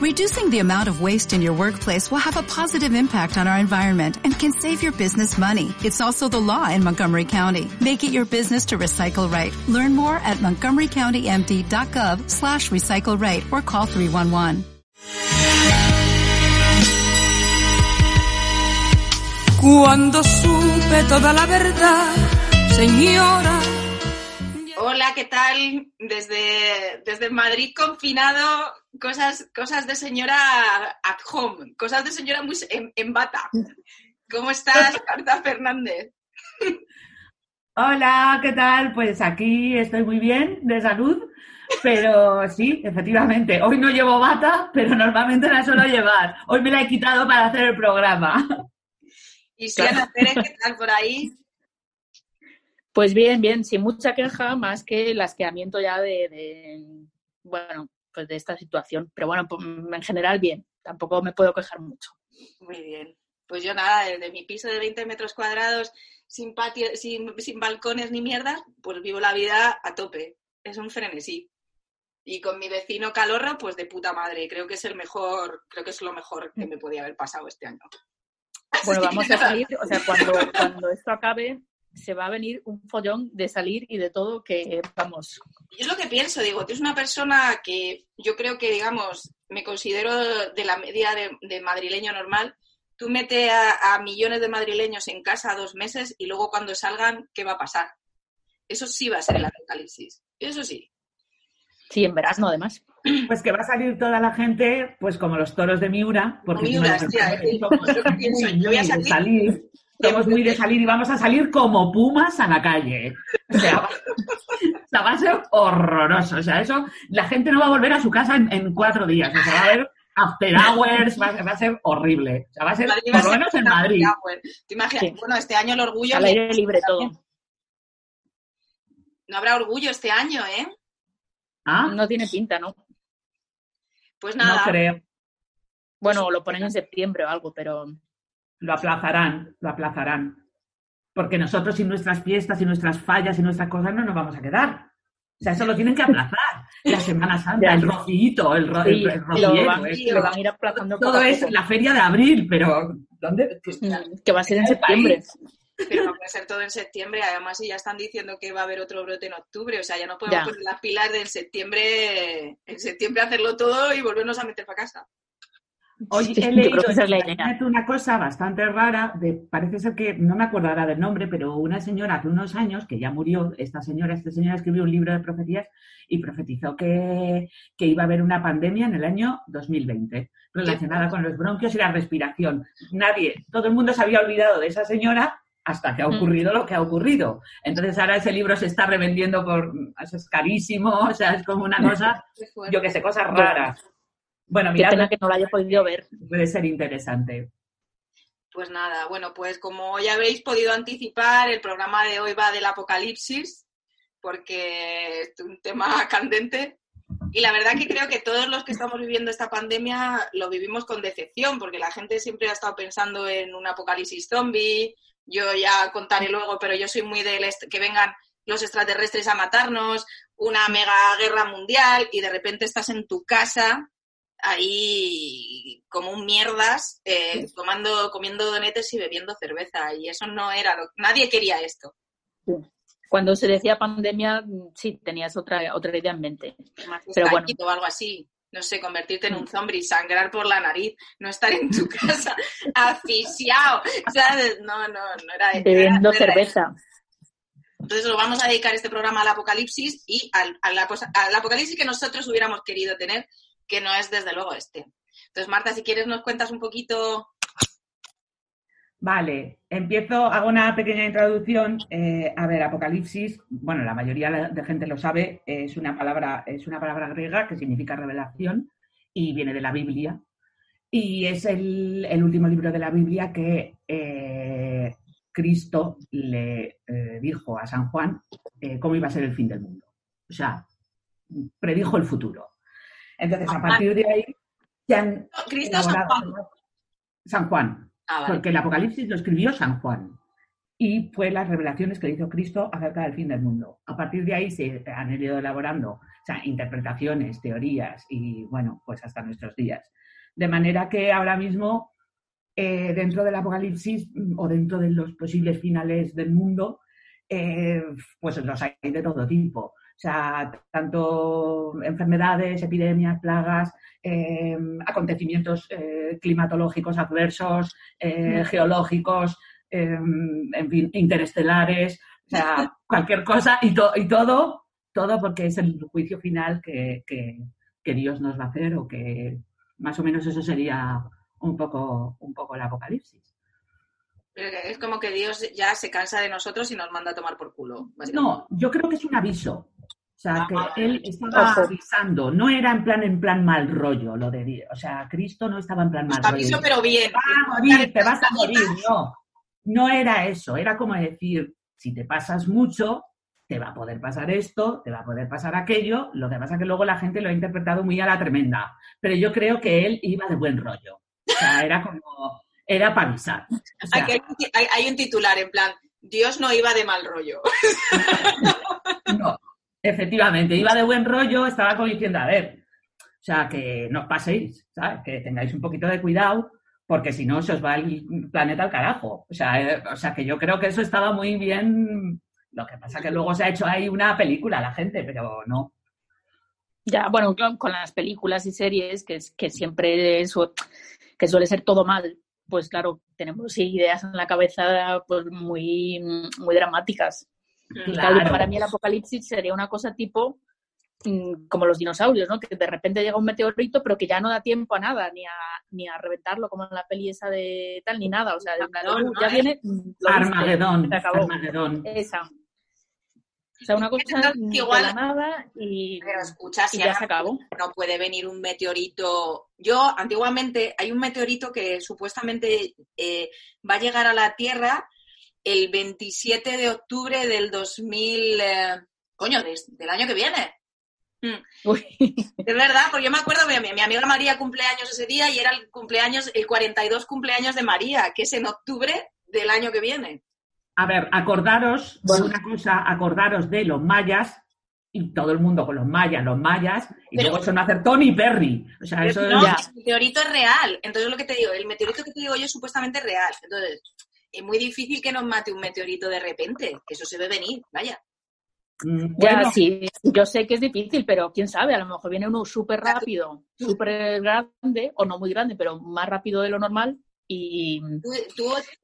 Reducing the amount of waste in your workplace will have a positive impact on our environment and can save your business money. It's also the law in Montgomery County. Make it your business to recycle right. Learn more at montgomerycountymd.gov slash recycle right or call 311. Cuando supe toda la verdad, señora. Hola, ¿qué tal? Desde, desde Madrid confinado, cosas, cosas de señora at home, cosas de señora muy en, en bata. ¿Cómo estás, Carta Fernández? Hola, ¿qué tal? Pues aquí estoy muy bien, de salud, pero sí, efectivamente, hoy no llevo bata, pero normalmente la suelo llevar. Hoy me la he quitado para hacer el programa. Y Siana Pérez, ¿qué tal por ahí? Pues bien, bien, sin mucha queja, más que el asqueamiento ya de, de, bueno, pues de esta situación. Pero bueno, pues, en general bien, tampoco me puedo quejar mucho. Muy bien. Pues yo nada, desde mi piso de 20 metros cuadrados, sin patio, sin, sin balcones ni mierda, pues vivo la vida a tope. Es un frenesí. Y con mi vecino Calorro, pues de puta madre. Creo que es el mejor, creo que es lo mejor que me podía haber pasado este año. Bueno, vamos a salir, o sea, cuando, cuando esto acabe, se va a venir un follón de salir y de todo que, vamos. Yo es lo que pienso, digo, tú eres una persona que yo creo que, digamos, me considero de la media de, de madrileño normal. Tú mete a, a, millones de madrileños en casa dos meses y luego cuando salgan, ¿qué va a pasar? Eso sí va a ser el apocalipsis. Eso sí. Sí, en verano además. Pues que va a salir toda la gente, pues como los toros de Miura, porque Miura, es lo que pienso. Yo voy a de salir. salir, somos muy de salir y vamos a salir como pumas a la calle. O sea, va, o sea, va a ser horroroso. O sea, eso, la gente no va a volver a su casa en, en cuatro días. O sea, va a haber after hours, va, va, a ser horrible. O sea, va a ser, Madrid por lo menos en Madrid. ¿Te imaginas? Sí. Bueno, este año el orgullo. Al aire libre todo. No habrá orgullo este año, ¿eh? ¿Ah? No tiene pinta, ¿no? Pues No nada. creo. Bueno, lo ponen en septiembre o algo, pero Lo aplazarán, lo aplazarán. Porque nosotros sin nuestras fiestas y nuestras fallas y nuestras cosas no nos vamos a quedar. O sea, eso lo tienen que aplazar. La Semana Santa, Ya. el rocillito, el, ro sí, el, el lo, rociero, van, este, lo van a ir aplazando poco todo a es poco. la feria de abril, pero ¿dónde? Mm, que va a ser en septiembre. Pero no puede ser todo en septiembre. Además, si ya están diciendo que va a haber otro brote en octubre, o sea, ya no podemos Ya. poner las pilas de en septiembre, en septiembre hacerlo todo y volvernos a meter para casa. Hoy Sí, he leído creo que esa es la en idea. internet una cosa bastante rara, de, parece ser que, no me acuerdo ahora del nombre, pero una señora hace unos años, que ya murió, esta señora, esta señora escribió un libro de profecías y profetizó que, que iba a haber una pandemia en el año 2020 relacionada con los bronquios y la respiración. Nadie, todo el mundo se había olvidado de esa señora hasta que ha Mm. ocurrido lo que ha ocurrido. Entonces ahora ese libro se está revendiendo por, eso es carísimo, o sea, es como una cosa, yo que sé, cosas raras. Bueno, Qué mira, pena que no lo haya podido ver. puede ser interesante. Pues nada, bueno, pues como ya habéis podido anticipar, el programa de hoy va del apocalipsis, porque es un tema candente. Y la verdad que creo que todos los que estamos viviendo esta pandemia lo vivimos con decepción, porque la gente siempre ha estado pensando en un apocalipsis zombie. Yo ya contaré luego, pero yo soy muy del est- que vengan los extraterrestres a matarnos, una mega guerra mundial, y de repente estás en tu casa ahí como un mierdas, eh, tomando, comiendo donetes y bebiendo cerveza. Y eso no era lo nadie quería esto. Cuando se decía pandemia, mm, sí, tenías otra, otra idea en mente. Más Pero bueno. o algo así. No sé, convertirte en un zombie, sangrar por la nariz, no estar en tu casa asfixiado. ¿sabes? No, no, no era Bebiendo no era- cerveza. Entonces lo vamos a dedicar este programa al apocalipsis y al, al apocalipsis que nosotros hubiéramos querido tener, que no es desde luego este. Entonces, Marta, si quieres nos cuentas un poquito Vale, empiezo, hago una pequeña introducción. Eh, a ver, Apocalipsis, bueno, la mayoría de gente lo sabe, es una palabra, es una palabra griega que significa revelación y viene de la Biblia. Y es el, último libro de la Biblia que eh, Cristo le eh, dijo a San Juan cómo iba a ser el fin del mundo. O sea, predijo el futuro. Entonces, a partir de ahí, se han Cristo San Juan. San Juan, Ah, vale. porque el Apocalipsis lo escribió San Juan. y fue las revelaciones que hizo Cristo acerca del fin del mundo. A partir de ahí se han ido elaborando o sea, interpretaciones, teorías y, bueno, pues hasta nuestros días. De manera que ahora mismo, eh, dentro del Apocalipsis o dentro de los posibles finales del mundo, eh, pues los hay de todo tipo. O sea, tanto enfermedades, epidemias, plagas, eh, acontecimientos climatológicos adversos, geológicos, Em, en fin, interestelares, o sea, cualquier cosa y, y todo, todo porque es el juicio final que, Dios nos va a hacer o que más o menos eso sería un poco, un poco el apocalipsis. Es como que Dios ya se cansa de nosotros y nos manda a tomar por culo. No, yo creo que es un aviso. O sea, que ah, él estaba avisando, no era en plan en plan mal rollo lo de Dios. O sea, Cristo no estaba en plan mal rollo. Aviso, pero bien. Te vas a morir, te vas a morir, no no era eso, era como decir, si te pasas mucho, te va a poder pasar esto, te va a poder pasar aquello, lo que pasa es que luego la gente lo ha interpretado muy a la tremenda, pero yo creo que él iba de buen rollo, o sea, era como, era para avisar. hay, un titular en plan, Dios no iba de mal rollo. no, efectivamente, iba de buen rollo, estaba como a ver, o sea, que no os paséis, ¿sabes? Que tengáis un poquito de cuidado, porque si no se os va el planeta al carajo. O sea, eh, o sea, que yo creo que eso estaba muy bien. Lo que pasa que luego se ha hecho ahí una película la gente, pero no. Ya, bueno, con las películas y series, que, que siempre eso, que suele ser todo mal, pues claro, tenemos ideas en la cabeza pues muy, muy dramáticas. Claro. para mí el apocalipsis sería una cosa tipo Mm, como los dinosaurios, ¿no? Que de repente llega un meteorito, pero que ya no da tiempo a nada, ni a, ni a reventarlo como en la peli esa de tal, ni nada. O sea, ya viene. Armagedón. Armagedón. Esa. O sea, una cosa igual, de la nada y, pero escucha, si ya se acabó. No puede venir un meteorito. Yo, antiguamente, hay un meteorito que supuestamente eh, va a llegar a la Tierra el 27 de octubre del 2000. Eh, coño, del año que viene. Mm. Es verdad, porque yo me acuerdo, mi, mi, amiga María cumpleaños ese día y era el cumpleaños, el 42 cumpleaños de María, que es en octubre del año que viene. A ver, acordaros de una cosa, acordaros de los mayas, y todo el mundo con los mayas, los mayas, y luego eso no hacer Tony Perry. O sea, eso no, el meteorito es real. Entonces lo que te digo, el meteorito que te digo yo es supuestamente real. Entonces, es muy difícil que nos mate un meteorito de repente, que eso se ve venir, vaya. Mm, ya, sí, yo sé que es difícil, pero quién sabe, a lo mejor viene uno súper rápido, súper grande, o no muy grande, pero más rápido de lo normal. Y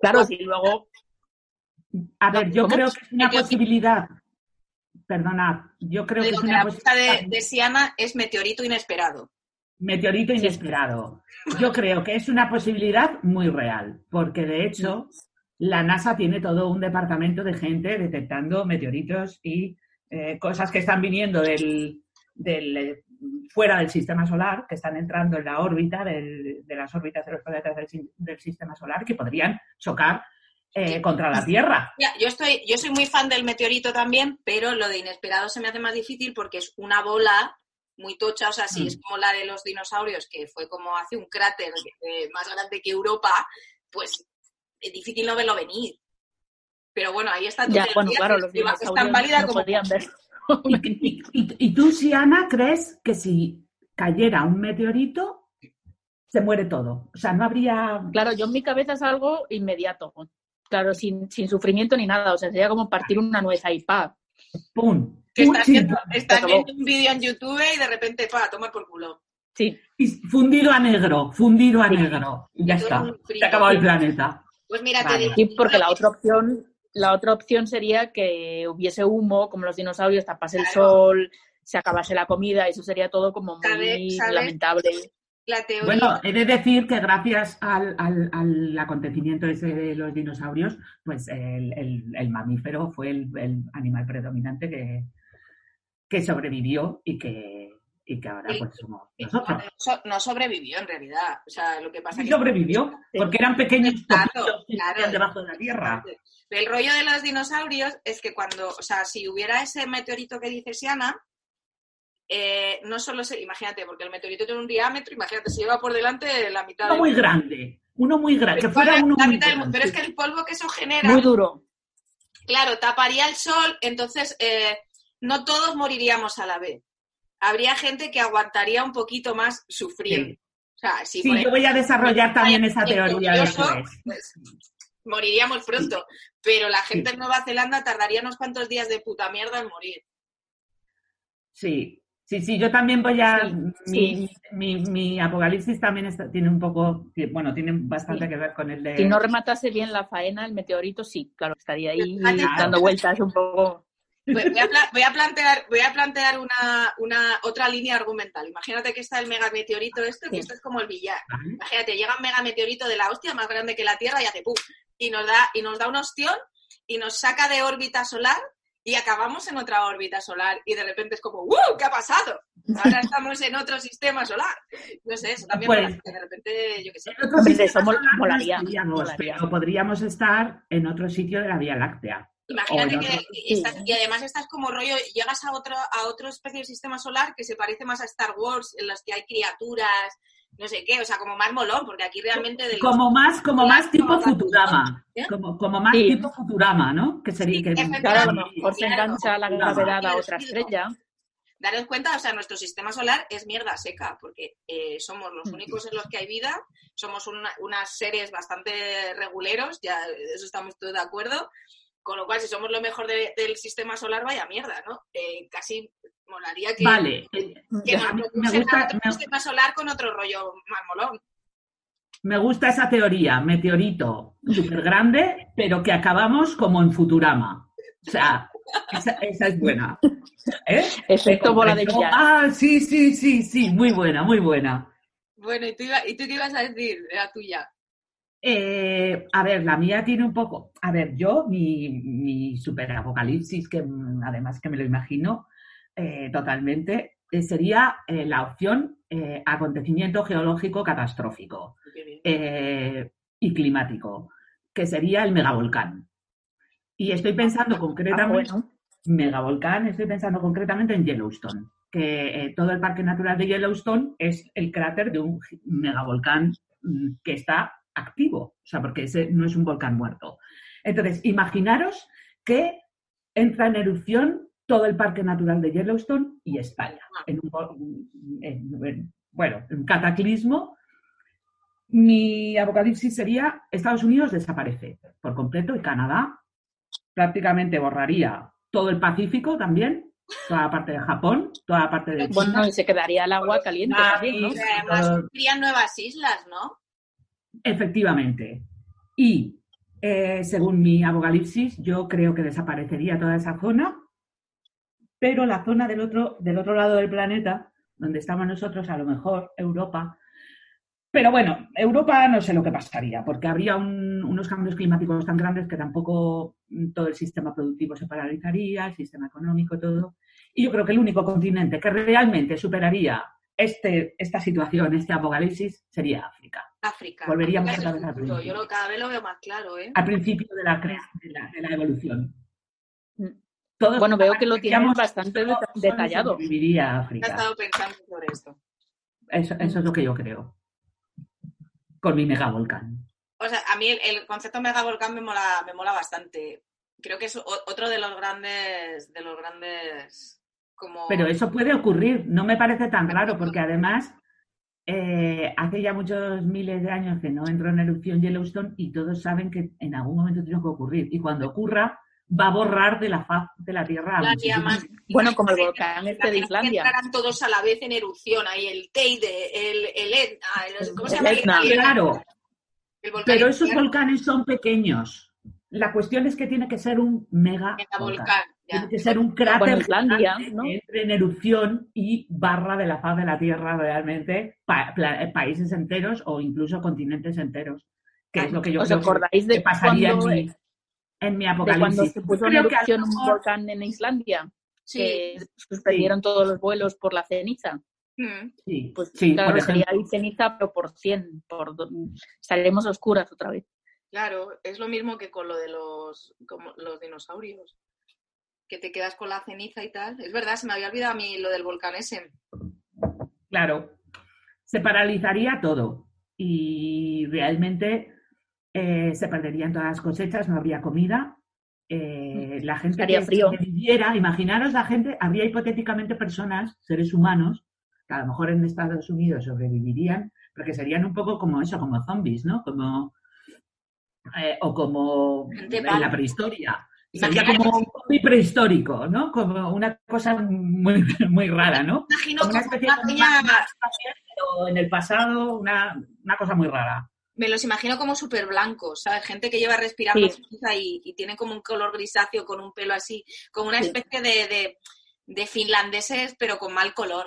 claro, si luego. A ver, yo creo que es una posibilidad. Perdona, yo creo que es una la posibilidad. de, de Siana es meteorito inesperado. Meteorito inesperado. Yo creo que es una posibilidad muy real, porque de hecho la NASA tiene todo un departamento de gente detectando meteoritos y eh, cosas que están viniendo del, eh, fuera del sistema solar, que están entrando en la órbita de las órbitas de los planetas del, sistema solar, que podrían chocar eh, contra la Tierra. yo, estoy, yo soy muy fan del meteorito también, pero lo de inesperado se me hace más difícil porque es una bola muy tocha, o sea, si es mm. como la de los dinosaurios, que fue como hace un cráter más grande que Europa, pues es difícil no verlo venir. Pero bueno, ahí está tu ya, bueno, claro, los es tan válida como... Podían ver. ¿Y, tú, Siana, crees que si cayera un meteorito, se muere todo? O sea, no habría... Claro, yo en mi cabeza es algo inmediato. Claro, sin, sin sufrimiento ni nada. O sea, sería como partir una nuez ahí, pa. ¡Pum! Que estás viendo, viendo un vídeo en YouTube y de repente, pa, tomar por culo. Sí. fundido a negro, fundido a negro. Y ya está. Se ha acabado el planeta. Pues mira, te digo, Sí, porque la otra opción la otra opción sería que hubiese humo, como los dinosaurios, tapase el sol, se acabase la comida, eso sería todo como muy lamentable. Bueno, he de decir que gracias al, al, acontecimiento ese de los dinosaurios, pues el, mamífero fue el, animal predominante que, que sobrevivió y que, y que ahora pues somos nosotros. No, sobrevivió en realidad. O sea, lo que pasa sí sobrevivió, porque eran pequeños claro, debajo de la tierra. El rollo de los dinosaurios es que cuando, o sea, si hubiera ese meteorito que dice Siana, eh, no solo se, imagínate, porque el meteorito tiene un diámetro, imagínate, se lleva por delante la mitad uno muy grande, uno muy grande, que fuera uno Pero es que el polvo que eso genera muy duro. Claro, taparía el sol, entonces eh, no todos moriríamos a la vez. Habría gente que aguantaría un poquito más sufrir. Sí. O sea, si Sí, yo voy a desarrollar también esa teoría lluvioso, después. pues, moriríamos pronto. Pero la gente en Nueva Zelanda tardaría unos cuantos días de puta mierda en morir. Sí, sí, sí, yo también voy a... Sí, mi, sí. Mi, mi apocalipsis también está- tiene un poco, bueno, tiene bastante Sí. que ver con el de... Si no rematase bien la faena, el meteorito sí, claro, estaría ahí Claro. dando vueltas un poco. Voy a, pla- voy a plantear, voy a plantear una, una otra línea argumental. Imagínate que está el megameteorito este, que esto es como el billar. Imagínate, llega un megameteorito de la hostia más grande que la Tierra y hace ¡pum! Y nos da, y nos da un ostión y nos saca de órbita solar y acabamos en otra órbita solar y de repente es como ¡wow! ¿Qué ha pasado? Ahora estamos en otro sistema solar. No sé, eso también Pues- que de repente, yo qué sé. En otro eso mol- molaría, molaría. pero podríamos estar en otro sitio de la Vía Láctea. Imagínate que estás- y además estás como rollo, llegas a otro, a otro especie de sistema solar que se parece más a Star Wars, en los que hay criaturas, no sé qué, o sea, como más molón, porque aquí realmente de los- Como más, como más tipo. Futurama. ¿Eh? Como, como más Sí. tipo Futurama, ¿no? Que sería Sí, que. Claro, a lo Claro, mejor se engancha la gravedad a otra estrella. daros cuenta, o sea, nuestro sistema solar es mierda seca, porque eh, somos los Mm. únicos en los que hay vida, somos una- unas seres bastante reguleros, ya eso estamos todos de acuerdo, con lo cual si somos lo mejor de- del sistema solar, vaya mierda, ¿no? Eh, casi molaría que, Vale, eh, que nos me gusta, otro me- sistema solar con otro rollo más molón. me gusta esa teoría, meteorito súper grande, pero que acabamos como en Futurama. O sea, esa, esa es buena. ¿Eh? Efecto bola de billar. Ah, sí, sí, sí, sí, muy buena, muy buena. Bueno, ¿y tú, iba- ¿y tú qué ibas a decir? La tuya. Eh, a ver, la mía tiene un poco. A ver, yo, mi, mi super apocalipsis, que mm, además que me lo imagino eh, totalmente, eh, sería la opción acontecimiento geológico catastrófico y climático, que sería el megavolcán. Y estoy pensando Ah, concretamente, bueno. megavolcán, estoy pensando concretamente en Yellowstone, que todo el parque natural de Yellowstone es el cráter de un megavolcán mm, que está activo, o sea, porque ese no es un volcán muerto. Entonces, imaginaros que entra en erupción todo el parque natural de Yellowstone y España, en un, vo- en- en- bueno, en un cataclismo. Mi apocalipsis sería Estados Unidos desaparece por completo y Canadá prácticamente borraría todo el Pacífico también, toda la parte de Japón, toda la parte de China. Bueno, y se quedaría el agua caliente Ah, también, ¿no? Y además todo- serían nuevas islas, ¿no? Efectivamente. Y eh, según mi apocalipsis, yo creo que desaparecería toda esa zona, pero la zona del otro, del otro lado del planeta, donde estamos nosotros, a lo mejor Europa. Pero bueno, Europa no sé lo que pasaría, porque habría un- unos cambios climáticos tan grandes que tampoco mm, todo el sistema productivo se paralizaría, el sistema económico, todo. Y yo creo que el único continente que realmente superaría este, esta situación, este apocalipsis, sería África. África. Volveríamos África otra vez al. Yo lo, cada vez lo veo más claro, ¿eh? al principio de la, de la, de la evolución. Todos Bueno, veo que lo tienes bastante solo- detallado. sobreviviría He África. estado pensando sobre esto. Eso, eso es lo que yo creo. Con mi megavolcán. O sea, a mí el, el concepto megavolcán me mola, me mola bastante. Creo que es otro de los grandes, de los grandes, como... Pero eso puede ocurrir, no me parece tan raro, porque además eh, hace ya muchos miles de años que no entró en erupción Yellowstone y todos saben que en algún momento tiene que ocurrir. Y cuando ocurra, va a borrar de la faz de la Tierra. a Claro, y muchísimos- además- Bueno, como el volcán este de que Islandia. entraran todos a la vez en erupción, ahí el Teide, el, el Etna, el- ¿cómo se El llama? Etna. Claro, El pero esos volcanes son pequeños. La cuestión es que tiene que ser un mega volcán. Tiene que ser un cráter Bueno, gigante ¿no? que entre en erupción y barra de la faz de la Tierra realmente pa- pla- países enteros o incluso continentes enteros, que es lo que yo ¿Os creo que- acordáis de que pasaría en cuando, mi, en mi de cuando apocalipsis. se puso Yo en erupción un volcán en Islandia? Sí. Que suspendieron todos los vuelos por la ceniza. Mm. sí, Pues claro, sería ahí ceniza, pero por 100. Por, a oscuras otra vez. Claro, es lo mismo que con lo de los, como los dinosaurios. Que te quedas con la ceniza y tal. Es verdad, se me había olvidado a mí lo del volcán ese. Claro, se paralizaría todo y realmente eh, se perderían todas las cosechas, no habría comida eh, la gente Haría que frío. viviera, imaginaros la gente, habría hipotéticamente personas, seres humanos, que a lo mejor en Estados Unidos sobrevivirían, porque serían un poco como eso, como zombies, ¿no? Como eh, o como en la prehistoria. Sería como un zombie prehistórico, ¿no? Como una cosa muy, muy rara, ¿no? Imagino Como una como especie una de en el pasado una, una cosa muy rara. me los imagino como súper blancos, ¿sabes? Gente que lleva respirando Sí. y, y tiene como un color grisáceo con un pelo así, como una Sí. especie de, de, de finlandeses, pero con mal color.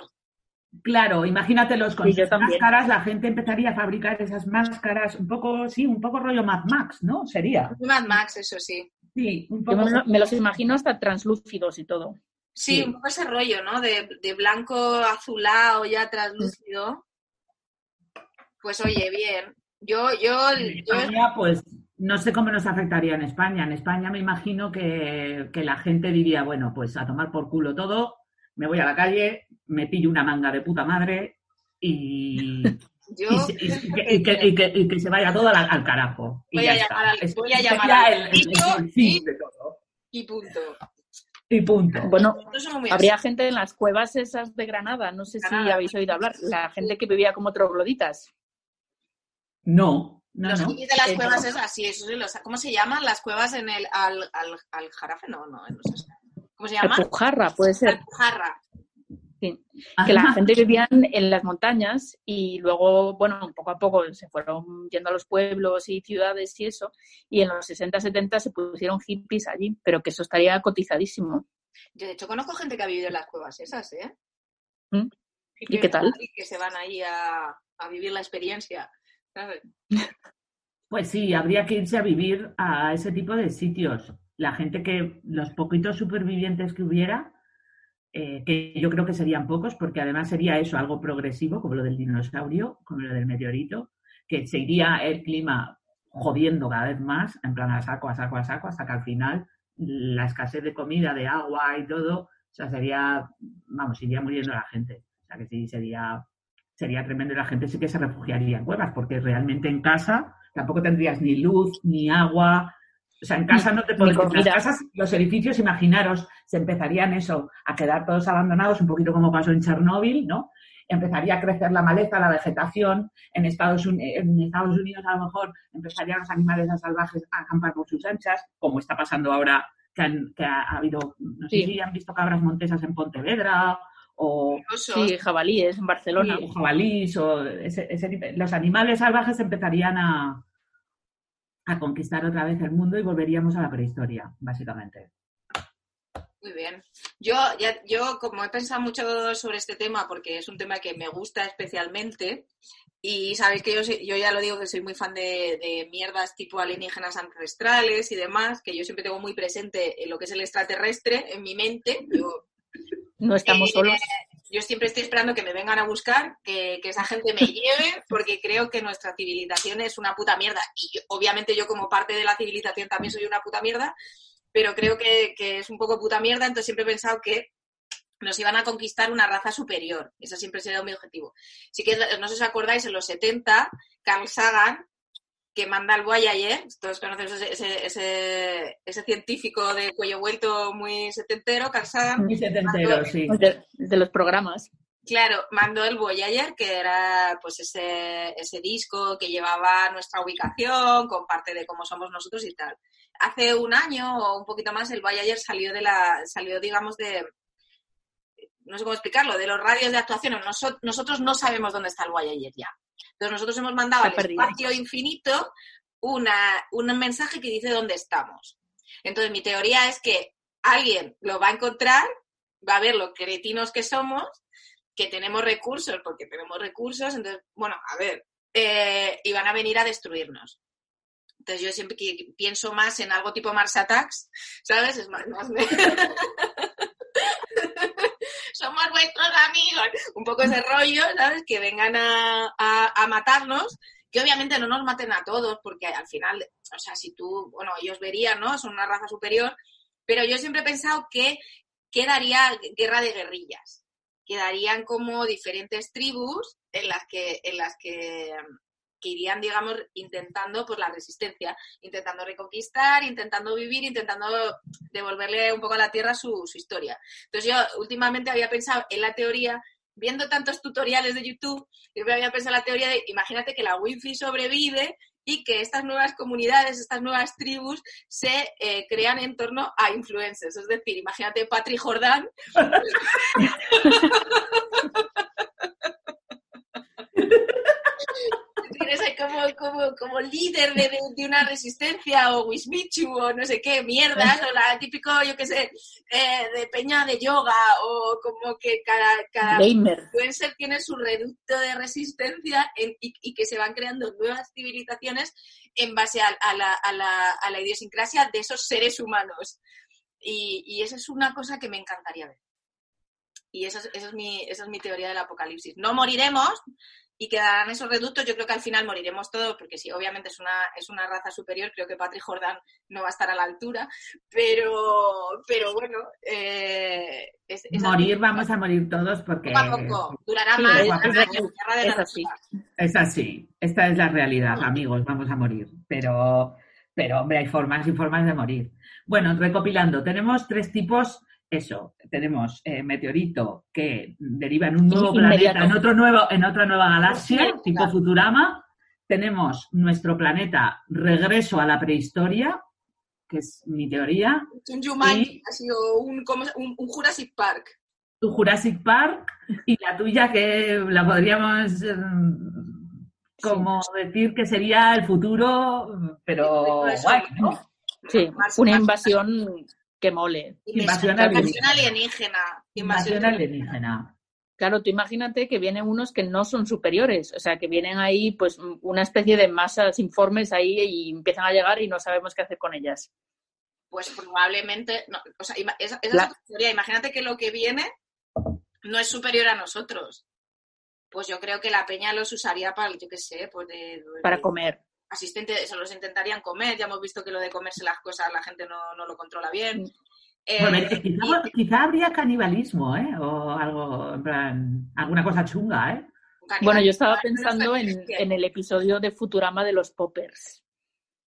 Claro, imagínatelos con Sí, máscaras, la gente empezaría a fabricar esas máscaras, un poco, sí, un poco rollo Mad Max, ¿no? Sería. Mad Max, eso sí. Sí, un Yo poco. me, lo- me los imagino hasta translúcidos y todo. Sí, Sí. un poco ese rollo, ¿no? De, de blanco azulado ya translúcido. Pues oye, bien. Yo, yo, En yo España, pues no sé cómo nos afectaría en España. En España me imagino que, que la gente diría, bueno, pues a tomar por culo todo, me voy a la calle, me pillo una manga de puta madre y, yo y, se- y- y que, y que- y que- y que se vaya todo al, al carajo. Y Voy ya a está. llamar al- Es- voy a sería llamar al el- el- vecino el fin y- de todo. y punto. Y punto. Bueno, habría gente en las cuevas esas de Granada, no sé si habéis oído hablar, la gente que vivía como trogloditas. No, no, Los no. de las Eh, cuevas no. es así, eso sí, los, ¿cómo se llaman? Las cuevas en el al, al, al jarafe, no, no, no sé. ¿Cómo se llama? Alpujarra, puede ser. Alpujarra. Sí. Que la gente vivía en las montañas y luego, bueno, poco a poco se fueron yendo a los pueblos y ciudades y eso, y en los 60, 70 se pusieron hippies allí, pero que eso estaría cotizadísimo. Yo de hecho conozco gente que ha vivido en las cuevas esas, ¿eh? ¿Mm? Y, ¿Y qué tal? Y que se van ahí a, a vivir la experiencia. ¿sabes? Pues sí, habría que irse a vivir a ese tipo de sitios. La gente que, los poquitos supervivientes que hubiera, eh, que yo creo que serían pocos, porque además sería eso, algo progresivo, como lo del dinosaurio, como lo del meteorito, que se iría el clima jodiendo cada vez más, en plan a saco, a saco, a saco, hasta que al final la escasez de comida, de agua y todo, o sea, sería, vamos, iría muriendo la gente. O sea, que sí, sería, sería tremendo la gente sí que se refugiaría en cuevas, porque realmente en casa tampoco tendrías ni luz, ni agua. O sea, en casa no te podrías. Las casas, los edificios, imaginaros, se empezarían eso, a quedar todos abandonados, un poquito como pasó en Chernóbil, ¿no? Empezaría a crecer la maleza, la vegetación. En Estados, Uni- en Estados Unidos, a lo mejor, empezarían los animales salvajes a acampar por sus anchas, como está pasando ahora, que, han- que ha, ha habido, no sé Sí. si han visto cabras montesas en Pontevedra, o. Sí, jabalíes en Barcelona. Sí, o jabalís o ese, ese tipo- los animales salvajes empezarían a, a conquistar otra vez el mundo y volveríamos a la prehistoria, básicamente. Muy bien. Yo, ya, yo, como he pensado mucho sobre este tema, porque es un tema que me gusta especialmente, y sabéis que yo, soy- yo ya lo digo que soy muy fan de, de mierdas tipo alienígenas ancestrales y demás, que yo siempre tengo muy presente en lo que es el extraterrestre en mi mente. Yo, No estamos Eh, solos. Yo siempre estoy esperando que me vengan a buscar, que, que esa gente me lleve, porque creo que nuestra civilización es una puta mierda. Y obviamente yo como parte de la civilización también soy una puta mierda, pero creo que, que es un poco puta mierda, entonces siempre he pensado que nos iban a conquistar una raza superior. Ese siempre sido mi objetivo. Sí que, no sé si os acordáis, en los 70, Carl Sagan, que manda al Voyager, todos conocemos ese, ese, ese, ese científico de cuello vuelto muy setentero, Carl Sagan, Muy setentero, sí. De, de los programas. Claro, mandó el Voyager, que era pues ese, ese disco que llevaba nuestra ubicación, con parte de cómo somos nosotros y tal. Hace un año o un poquito más el Voyager salió de la, salió digamos de, no sé cómo explicarlo, de los radios de actuación. Noso- nosotros no sabemos dónde está el Voyager ya. Entonces nosotros hemos mandado al espacio infinito una, un mensaje que dice dónde estamos. Entonces mi teoría es que alguien lo va a encontrar, va a ver lo cretinos que somos que tenemos recursos, porque tenemos recursos, entonces, bueno, a ver, eh, y van a venir a destruirnos. Entonces yo siempre que pienso más en algo tipo Mars Attacks, ¿sabes? Es más, más Somos vuestros amigos. Un poco ese rollo, ¿sabes? Que vengan a, a- a matarnos, que obviamente no nos maten a todos, porque al final, o sea, si tú, bueno, ellos verían, ¿no? Son una raza superior, pero yo siempre he pensado que quedaría guerra de guerrillas quedarían como diferentes tribus en las que, en las que que irían, digamos, intentando pues, la resistencia, intentando reconquistar, intentando vivir, intentando devolverle un poco a la tierra su, su historia. Entonces yo últimamente había pensado en la teoría viendo tantos tutoriales de YouTube, yo me había pensado la teoría de, imagínate que la wifi sobrevive y que estas nuevas comunidades, estas nuevas tribus se eh, crean en torno a influencers. Es decir, imagínate Patrick Jordan. como, como, como líder de, de, una resistencia o Wismichu o no sé qué, mierdas, o la típico, yo qué sé, eh, de peña de yoga o como que cada, cada influencer tiene su reducto de resistencia y, y, que se van creando nuevas civilizaciones en base a, a, la, a, la, a la idiosincrasia de esos seres humanos. Y, y esa es una cosa que me encantaría ver. Y esa es, esa es, mi, esa es mi teoría del apocalipsis. No moriremos, y quedarán esos reductos, yo creo que al final moriremos todos, porque sí, obviamente es una, es una raza superior, creo que Patrick Jordan no va a estar a la altura, pero, pero bueno, eh, morir vamos a morir todos porque... durará más, es, así. es así, esta es la realidad, amigos, vamos a morir, pero, pero hombre, hay formas y formas de morir. Bueno, recopilando, tenemos tres tipos eso, tenemos eh, meteorito que deriva en un nuevo planeta, en otro nuevo, en otra nueva galaxia, tipo Futurama. Tenemos nuestro planeta regreso a la prehistoria, que es mi teoría. Un Jumanji, ha sido un, un, Jurassic Park. Tu Jurassic Park y la tuya que la podríamos em, como decir que sería el futuro, pero guay, Sí, una invasión que mole. Invasión, alienígena. Invasión alienígena. Claro, tú imagínate que vienen unos que no son superiores, o sea, que vienen ahí, pues, una especie de masas informes ahí y empiezan a llegar y no sabemos qué hacer con ellas. Pues probablemente, o sea, esa, es teoría. Imagínate que lo que viene no es superior a nosotros. Pues yo creo que la peña los usaría para, yo qué sé, pues para comer asistentes se los intentarían comer, ya hemos visto que lo de comerse las cosas la gente no, no lo controla bien. Eh, quizá, habría canibalismo, ¿eh? O algo, en plan, alguna cosa chunga, ¿eh? Bueno, yo estaba pensando en, en, el episodio de Futurama de los Poppers.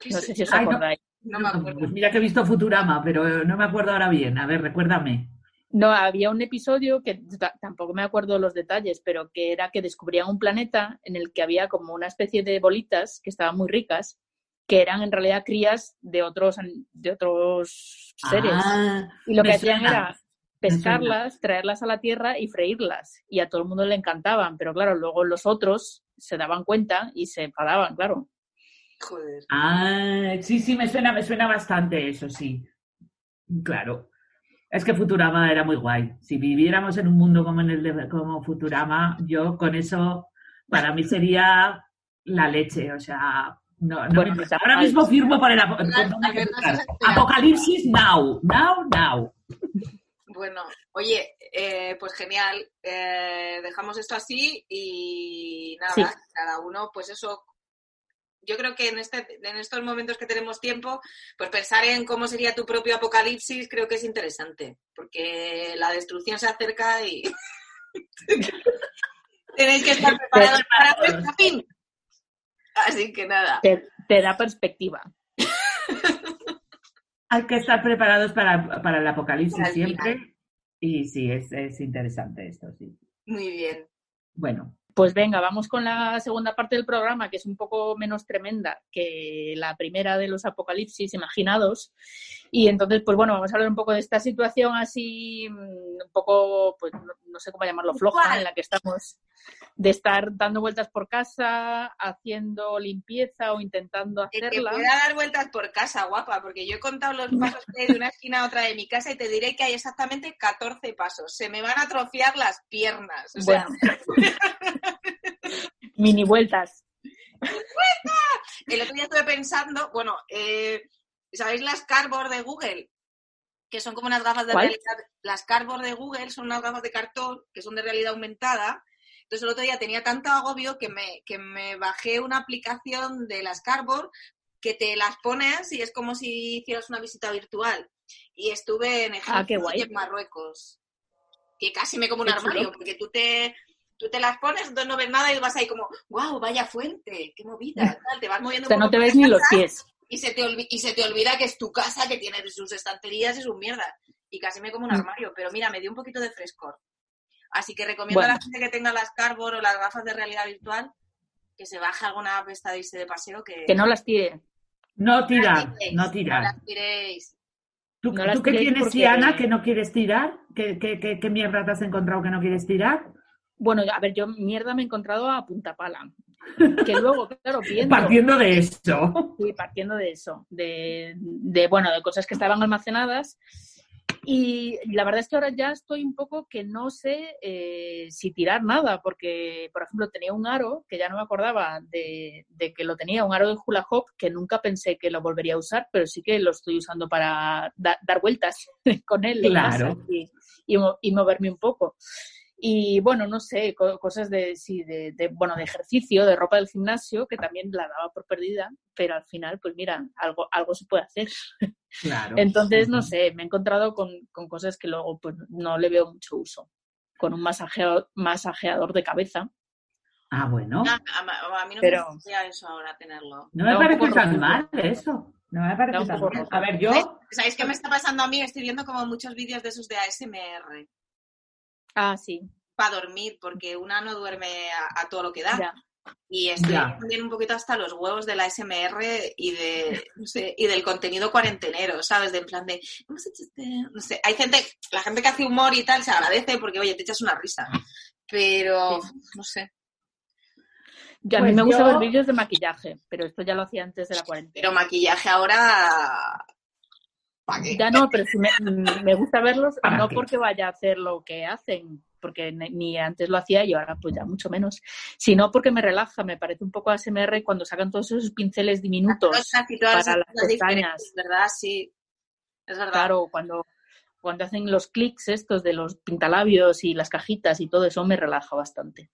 No sé si os acordáis. no, me acuerdo. Pues mira que he visto Futurama, pero no me acuerdo ahora bien. A ver, recuérdame. No, había un episodio que tampoco me acuerdo los detalles, pero que era que descubrían un planeta en el que había como una especie de bolitas que estaban muy ricas, que eran en realidad crías de otros, de otros seres. Ah, y lo que hacían era pescarlas, traerlas a la tierra y freírlas. Y a todo el mundo le encantaban, pero claro, luego los otros se daban cuenta y se enfadaban, claro. Joder. Ah, sí, sí, me suena, me suena bastante eso, sí. Claro. Es que Futurama era muy guay. Si viviéramos en un mundo como en el de como Futurama, yo con eso para mí sería la leche. O sea, no, no ahora mismo firmo por el apocalipsis now, now, now. Bueno, oye, eh, pues genial. Eh, dejamos esto así y nada, cada uno, pues eso, yo creo que en, este, en estos momentos que tenemos tiempo, pues pensar en cómo sería tu propio apocalipsis creo que es interesante, porque la destrucción se acerca y tenéis que estar preparados para vuestro fin. Así que nada. Te, da perspectiva. Hay que estar preparados para, para el apocalipsis siempre. Y sí, es, es interesante esto, sí. Muy bien. Bueno, pues venga, vamos con la segunda parte del programa, que es un poco menos tremenda que la primera de los apocalipsis imaginados. Y entonces, pues bueno, vamos a hablar un poco de esta situación así, mm, un poco, pues no, sé cómo llamarlo, floja, en la que estamos, de estar dando vueltas por casa, haciendo limpieza o intentando hacerla. Que pueda dar vueltas por casa, guapa, porque yo he contado los pasos que hay de una esquina a otra de mi casa y te diré que hay exactamente 14 pasos. Se me van a atrofiar las piernas. bueno. Mini vueltas. El otro día estuve pensando, bueno, eh, ¿sabéis las cardboard de Google? Que son como unas gafas de realidad. Las cardboard de Google son unas gafas de cartón que son de realidad aumentada. Entonces el otro día tenía tanto agobio que me, que me bajé una aplicación de las cardboard que te las pones y es como si hicieras una visita virtual. Y estuve en ah, Egipto y en Marruecos. Que casi me como un armario, porque tú te Tú te las pones, entonces no ves nada y vas ahí como, wow, vaya fuente, qué movida, tal, te vas moviendo. O sea, no te ves ni los pies. Y se, te y se te olvida que es tu casa, que tiene sus estanterías y sus mierdas. Y casi me como un Mm. armario, pero mira, me dio un poquito de frescor. Así que recomiendo a la gente que tenga las Carbon o las gafas de realidad virtual que se baje alguna app esta de irse de paseo que... Que no las tire. No tirar, tiréis, no tirar. las tiréis. ¿Tú, no las tú qué tienes, porque- Diana, que no quieres tirar? ¿Qué, qué, qué, qué mierda te has encontrado que no quieres tirar? Bueno, a ver, yo mierda me he encontrado a punta pala. Que luego, claro, viendo... Partiendo de eso. Sí, partiendo de eso, de, de, bueno, de cosas que estaban almacenadas. Y la verdad es que ahora ya estoy un poco que no sé eh, si tirar nada, porque, por ejemplo, tenía un aro que ya no me acordaba de, de que lo tenía, un aro de hula hoop que nunca pensé que lo volvería a usar, pero sí que lo estoy usando para da- dar vueltas con él Claro. y, y mo- y moverme un poco. Y bueno, no sé, co- cosas de, sí, de, de, bueno, de ejercicio, de ropa del gimnasio, que también la daba por perdida, pero al final, pues mira, algo, algo se puede hacer. Claro. Entonces, no sé, me he encontrado con, con cosas que luego pues, no le veo mucho uso. Con un masajeador, masajeador de cabeza. Ah, bueno. Ah, a, a mí no Pero- me gustaría eso ahora tenerlo. No me un parece tan mal eso. No me parece un tan poco mal. A ver, ¿Sabéis, yo... ¿Sabéis qué me está pasando a mí? Estoy viendo como muchos vídeos de esos de ASMR Ah, sí, para dormir, porque una no duerme a, a todo lo que da. ya. Y estoy Ya. también un poquito hasta los huevos de la SMR y de no sé, y del contenido cuarentenero, ¿sabes? De en plan de hemos hecho este, no sé, hay gente, la gente que hace humor y tal se agradece porque oye, te echas una risa. Pero Sí. no sé, Yo- a Pues mí me gustan yo- los vídeos de maquillaje, pero esto ya lo hacía antes de la cuarentena. pero maquillaje ahora ¿para qué? Ya no, pero sí me, me gusta verlos, ¿Para no qué? porque vaya a hacer lo que hacen, porque ni antes lo hacía y ahora pues ya mucho menos, sino porque me relaja, me parece un poco ASMR cuando sacan todos esos pinceles diminutos. Para las pestañas. ¿verdad? Sí. Es verdad. Claro, cuando, cuando hacen los clics estos de los pintalabios y las cajitas y todo eso me relaja bastante,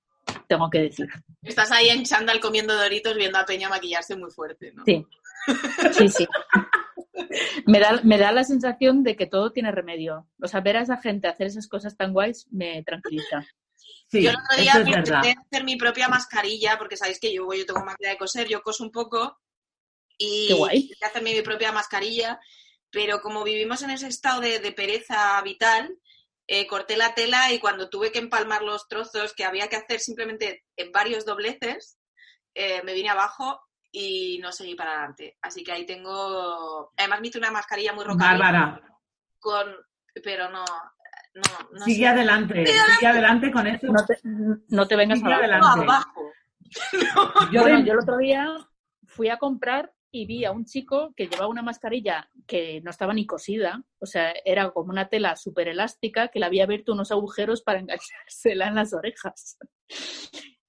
tengo que decir. Estás ahí en chándal comiendo doritos viendo a Peña maquillarse muy fuerte, ¿no? Sí, sí, sí. Me da, me da la sensación de que todo tiene remedio. O sea, ver a esa gente hacer esas cosas tan guays me tranquiliza. Sí, yo el otro día me intenté hacer mi propia mascarilla, porque sabéis que yo, yo tengo máquina de coser, yo coso un poco y Qué guay. intenté hacerme mi propia mascarilla, pero como vivimos en ese estado de, de pereza vital, eh, corté la tela y cuando tuve que empalmar los trozos que había que hacer simplemente en varios dobleces, eh, me vine abajo y no seguí para adelante. Así que ahí tengo... Además me hice una mascarilla muy rocamil Bárbara, con... Pero no... No, no sigue sé. adelante, sigue adelante con eso. No te, no te vengas Sigue adelante. abajo. Yo Bueno, de- yo el otro día fui a comprar y vi a un chico que llevaba una mascarilla que no estaba ni cosida, o sea, era como una tela súper elástica que le había abierto unos agujeros para enganchársela en las orejas.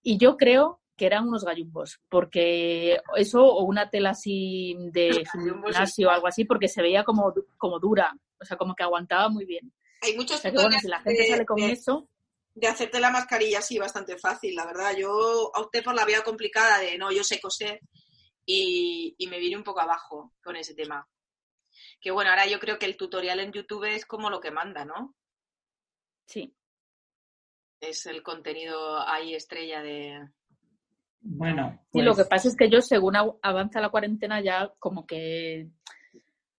Y yo creo que eran unos gallumbos, porque eso o una tela así de gimnasio o algo así, porque se veía como, como dura, o sea, como que aguantaba muy bien. Hay muchos O sea, que bueno, tutoriales si la gente de- sale con de- eso, de hacerte la mascarilla sí bastante fácil, la verdad. Yo opté por la vía complicada de no, yo sé coser y, y me vine un poco abajo con ese tema. Que bueno, ahora yo creo que el tutorial en YouTube es como lo que manda, ¿no? sí. Es el contenido ahí estrella de... Bueno, Sí, lo que pues, pasa es que yo, según av- avanza la cuarentena, ya como que,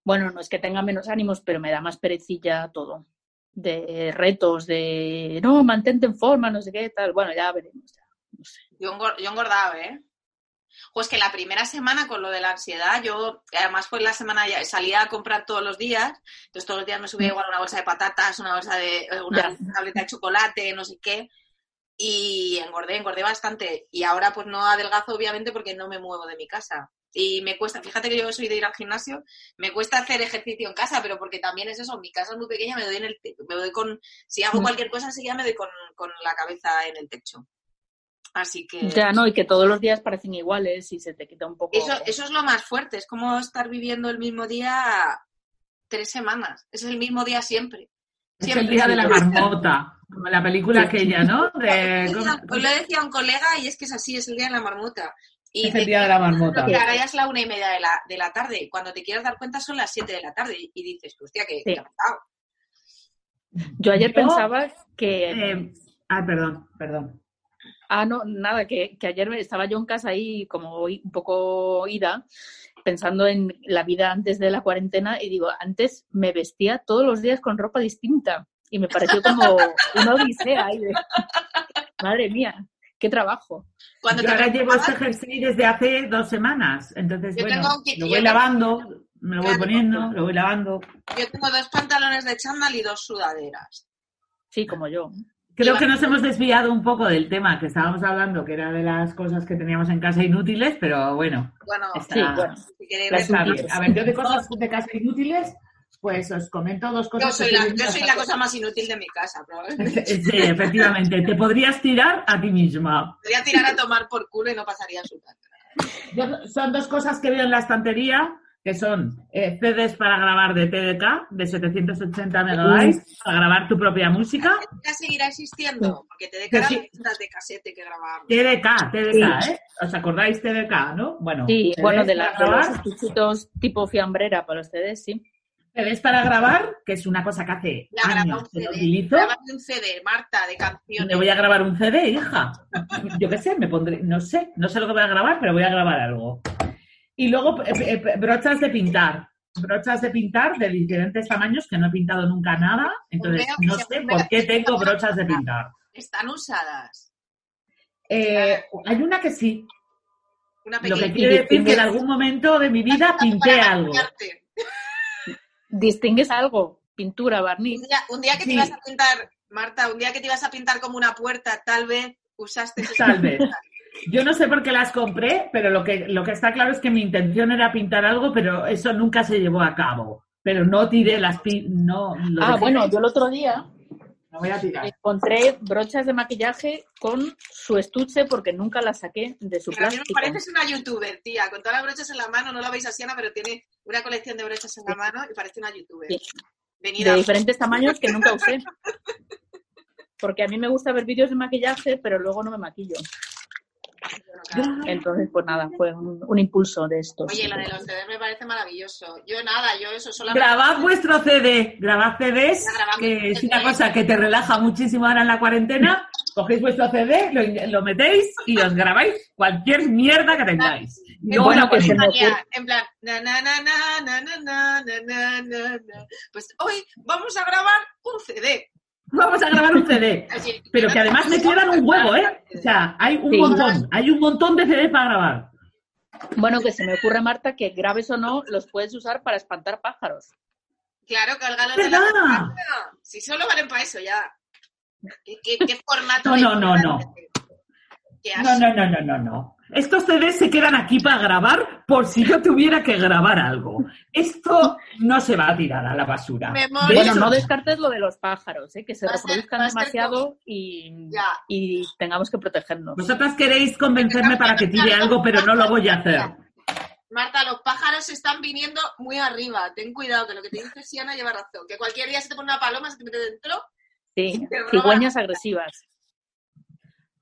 bueno, no es que tenga menos ánimos, pero me da más perecilla todo. De retos, de, no, mantente en forma, no sé qué, tal. Bueno, ya veremos. ya, no sé. Yo, engor- yo engordaba, ¿eh? Pues que la primera semana con lo de la ansiedad, yo, además fue la semana ya, salía a comprar todos los días, entonces todos los días me subía igual una bolsa de patatas, una bolsa de, eh, una Ya. tableta de chocolate, no sé qué, y engordé, engordé bastante. Y ahora pues no adelgazo obviamente porque no me muevo de mi casa. Y me cuesta, fíjate que yo soy de ir al gimnasio, me cuesta hacer ejercicio en casa, pero porque también es eso, mi casa es muy pequeña, me doy en el me doy con, si hago Mm. cualquier cosa ya me doy con, con la cabeza en el techo. Así que Ya, no, y que todos los días parecen iguales y se te quita un poco. eso, eso es lo más fuerte, es como estar viviendo el mismo día tres semanas, es el mismo día siempre. Es el día de la marmota, como la película aquella, ¿no? De, Hoy lo decía un colega y es que es así, es el día de la marmota. Y es el día de la marmota. que ahora ya es la una y media de la, de la tarde. Cuando te quieres dar cuenta son las siete de la tarde y dices, hostia, que Sí. que ha pasado? Yo ayer Yo, pensaba que. Eh, ah, perdón, perdón. Ah, no, nada, que, que ayer estaba yo en casa ahí como un poco ida, pensando en la vida antes de la cuarentena y digo, antes me vestía todos los días con ropa distinta y me pareció como una odisea. de- Madre mía, qué trabajo. Cuando Yo te ahora llevo recuerdas- este jersey desde hace dos semanas, entonces Yo bueno, tengo un kit- lo yo voy tengo- lavando, me lo voy Claro. poniendo, lo voy lavando. Yo tengo dos pantalones de chándal y dos sudaderas. Sí, como yo. Creo que nos hemos desviado un poco del tema que estábamos hablando, que era de las cosas que teníamos en casa inútiles, pero bueno, Bueno, está, Sí, bueno. si queréis. A ver, yo de cosas de casa inútiles, pues os comento dos yo cosas. soy, que la, yo soy la cosa más inútil de mi casa, probablemente. Sí, efectivamente. Te podrías tirar a ti misma. Podría tirar a tomar por culo y no pasaría nada. Yo- son dos cosas que veo en la estantería, que son eh, CDs para grabar de TDK, de 780 megabytes, para grabar tu propia música. ¿TDK seguirá existiendo? Porque te Que de sí. de casete que grabamos. TDK, TDK, ¿eh? ¿Os acordáis TDK, no? Bueno, Sí, bueno, de, la, de los tipo fiambrera para los CDs, sí. CDs para grabar, que es una cosa que hace graba años un que no CD. utilizo. Un CD, Marta, de canciones. Me voy a grabar un CD, hija. Yo qué sé, me pondré, no sé, no sé lo que voy a grabar, pero voy a grabar algo. Y luego eh, eh, brochas de pintar. Brochas de pintar de diferentes tamaños que no he pintado nunca nada. Entonces, Pues no sé por qué tengo brochas de pintar. Están usadas. Eh, hay una que sí. Una Lo que quiere decir que en algún momento de mi vida pinté algo. Distingues algo, pintura, barniz. Un día, un día que te ibas a pintar, Marta, un día que te ibas a pintar como una puerta, tal vez usaste Tal vez. Yo no sé por qué las compré, pero lo que, lo que está claro es que mi intención era pintar algo, pero eso nunca se llevó a cabo. Pero no tiré las no lo Ah, bueno, yo el otro día no voy a tirar. encontré brochas de maquillaje con su estuche porque nunca las saqué de su Pero a mí me plástico. pareces una youtuber, tía, con todas las brochas en la mano, no la veis a Siana, pero tiene una colección de brochas en la mano y parece una youtuber. Sí. Venida. de diferentes tamaños que nunca usé. Porque a mí me gusta ver vídeos de maquillaje, pero luego no me maquillo. Entonces, pues nada, fue un, un impulso de estos. Oye, la de los CDs me parece maravilloso. Yo nada, yo eso solo Grabad vuestro CD, grabad CDs, que es una cosa que te relaja muchísimo ahora en la cuarentena. Cogéis vuestro CD, lo, lo metéis y os grabáis cualquier mierda que tengáis. Y luego Bueno, María, en plan, na, na, na, na, na, na, na, na, na. pues hoy vamos a grabar un CD. Vamos a grabar un CD. Pero que además me quedan un huevo, ¿eh? O sea, hay un Sí. montón, hay un montón de CD para grabar. Bueno, que se me ocurre, Marta, que grabes o no, los puedes usar para espantar pájaros. Claro, cálgalos de la cabeza. Si solo valen para eso, ya. ¿Qué, qué, qué formato? No, no, no, no. No, no, no, no, no, no. Estos CDs se quedan aquí para grabar por si yo tuviera que grabar algo. Esto no se va a tirar a la basura. Bueno, no descartes lo de los pájaros, ¿eh? que se Va reproduzcan ser demasiado y, tengamos que protegernos. Vosotras queréis convencerme para que tire algo, pero no lo voy a hacer. Marta, los pájaros están viniendo muy arriba. Ten cuidado, que lo que te dice Siana lleva razón. Que cualquier día se te pone una paloma, se te mete dentro. Sí, cigüeñas agresivas.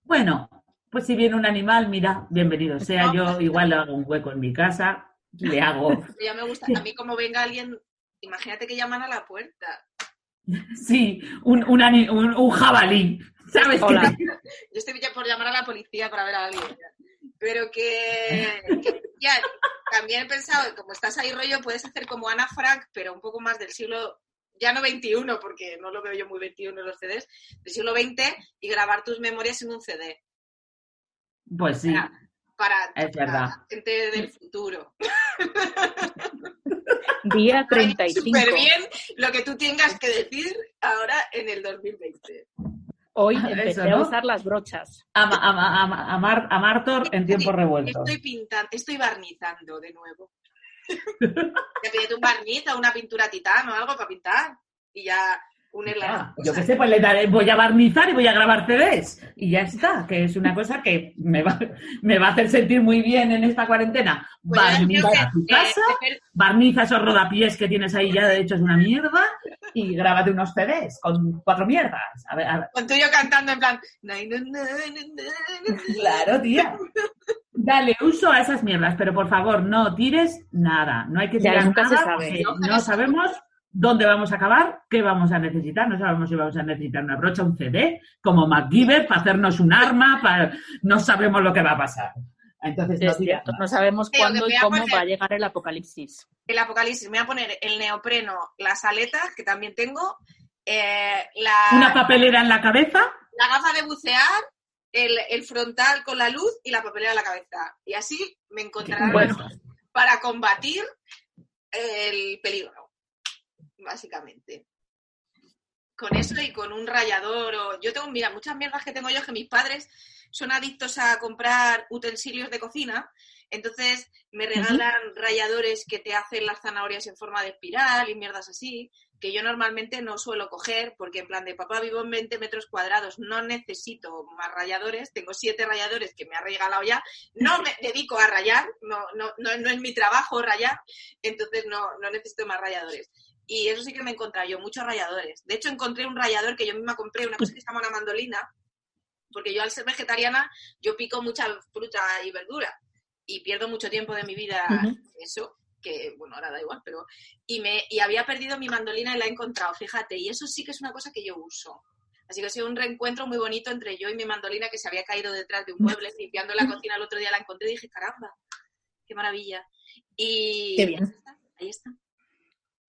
Bueno, pues si viene un animal, mira, bienvenido sea. Yo igual le hago un hueco en mi casa, le hago, ya me gusta. A mí, como venga alguien, imagínate que llaman a la puerta. sí, un, un, ani- un- un jabalí. ¿Sabes? Hola. Que- Yo estoy ya por llamar a la policía para ver a alguien. Pero que, que ya, también he pensado, como estás ahí rollo, puedes hacer como Ana Frank, pero un poco más del siglo, ya no 21, porque no lo veo yo muy 21 en los CDs, del siglo XX y grabar tus memorias en un CD. Pues sí, Para, para, Es para verdad. gente del futuro. Día Súper 35. bien lo que tú tengas que decir ahora en el 2020. Hoy Eso, empecé ¿no? a usar las brochas. a, a, a, a Mar- a Martor en tiempos revueltos. Estoy pintando, estoy barnizando de nuevo. Te pídete un barniz o una pintura titán o algo para pintar y ya las Ah, yo qué cosas. sé, pues le daré, voy a barnizar y voy a grabar CDs. Y ya está, que es una cosa que me va, me va a hacer sentir muy bien en esta cuarentena. Pues Barniza que, tu eh, casa, barniza esos rodapiés que tienes ahí ya de hecho es una mierda y grábate unos CDs con cuatro mierdas. A ver, a ver. con tuyo cantando en plan. Claro, tía. Dale uso a esas mierdas, pero por favor no tires nada. No hay que Ya, tirar se nada sabe. no sabemos dónde vamos a acabar, qué vamos a necesitar. No sabemos si vamos a necesitar una brocha, un CD, como MacGyver, para hacernos un arma, para... no sabemos lo que va a pasar. Entonces, Es no, cierto, sabemos cuándo y cómo poner- va a llegar el apocalipsis. El apocalipsis, me voy a poner el neopreno, las aletas, que también tengo, eh, la, una papelera en la cabeza, la gafa de bucear, el, el frontal con la luz y la papelera en la cabeza. Y así me encontrarán Bueno. para combatir el peligro, básicamente. Con eso y con un rallador o... Yo tengo, mira, muchas mierdas que tengo yo es que mis padres son adictos a comprar utensilios de cocina, entonces me regalan ralladores que te hacen las zanahorias en forma de espiral y mierdas así, que yo normalmente no suelo coger porque en plan de papá vivo en 20 metros cuadrados, no necesito más ralladores, tengo siete ralladores que me ha regalado ya, no me dedico a rayar, no, no, no, no es mi trabajo rayar, entonces no, no necesito más rayadores. Y eso sí que me he encontrado yo, muchos ralladores. De hecho, encontré un rallador que yo misma compré, una cosa que se llama una mandolina, porque yo al ser vegetariana, yo pico mucha fruta y verdura y pierdo mucho tiempo de mi vida eso, que bueno, ahora da igual, pero... Y, me, y había perdido mi mandolina y la he encontrado, fíjate, y eso sí que es una cosa que yo uso. Así que ha sido un reencuentro muy bonito entre yo y mi mandolina que se había caído detrás de un mueble, limpiando la cocina el otro día la encontré y dije, caramba, qué maravilla. Y Qué bien. ahí está, ahí está.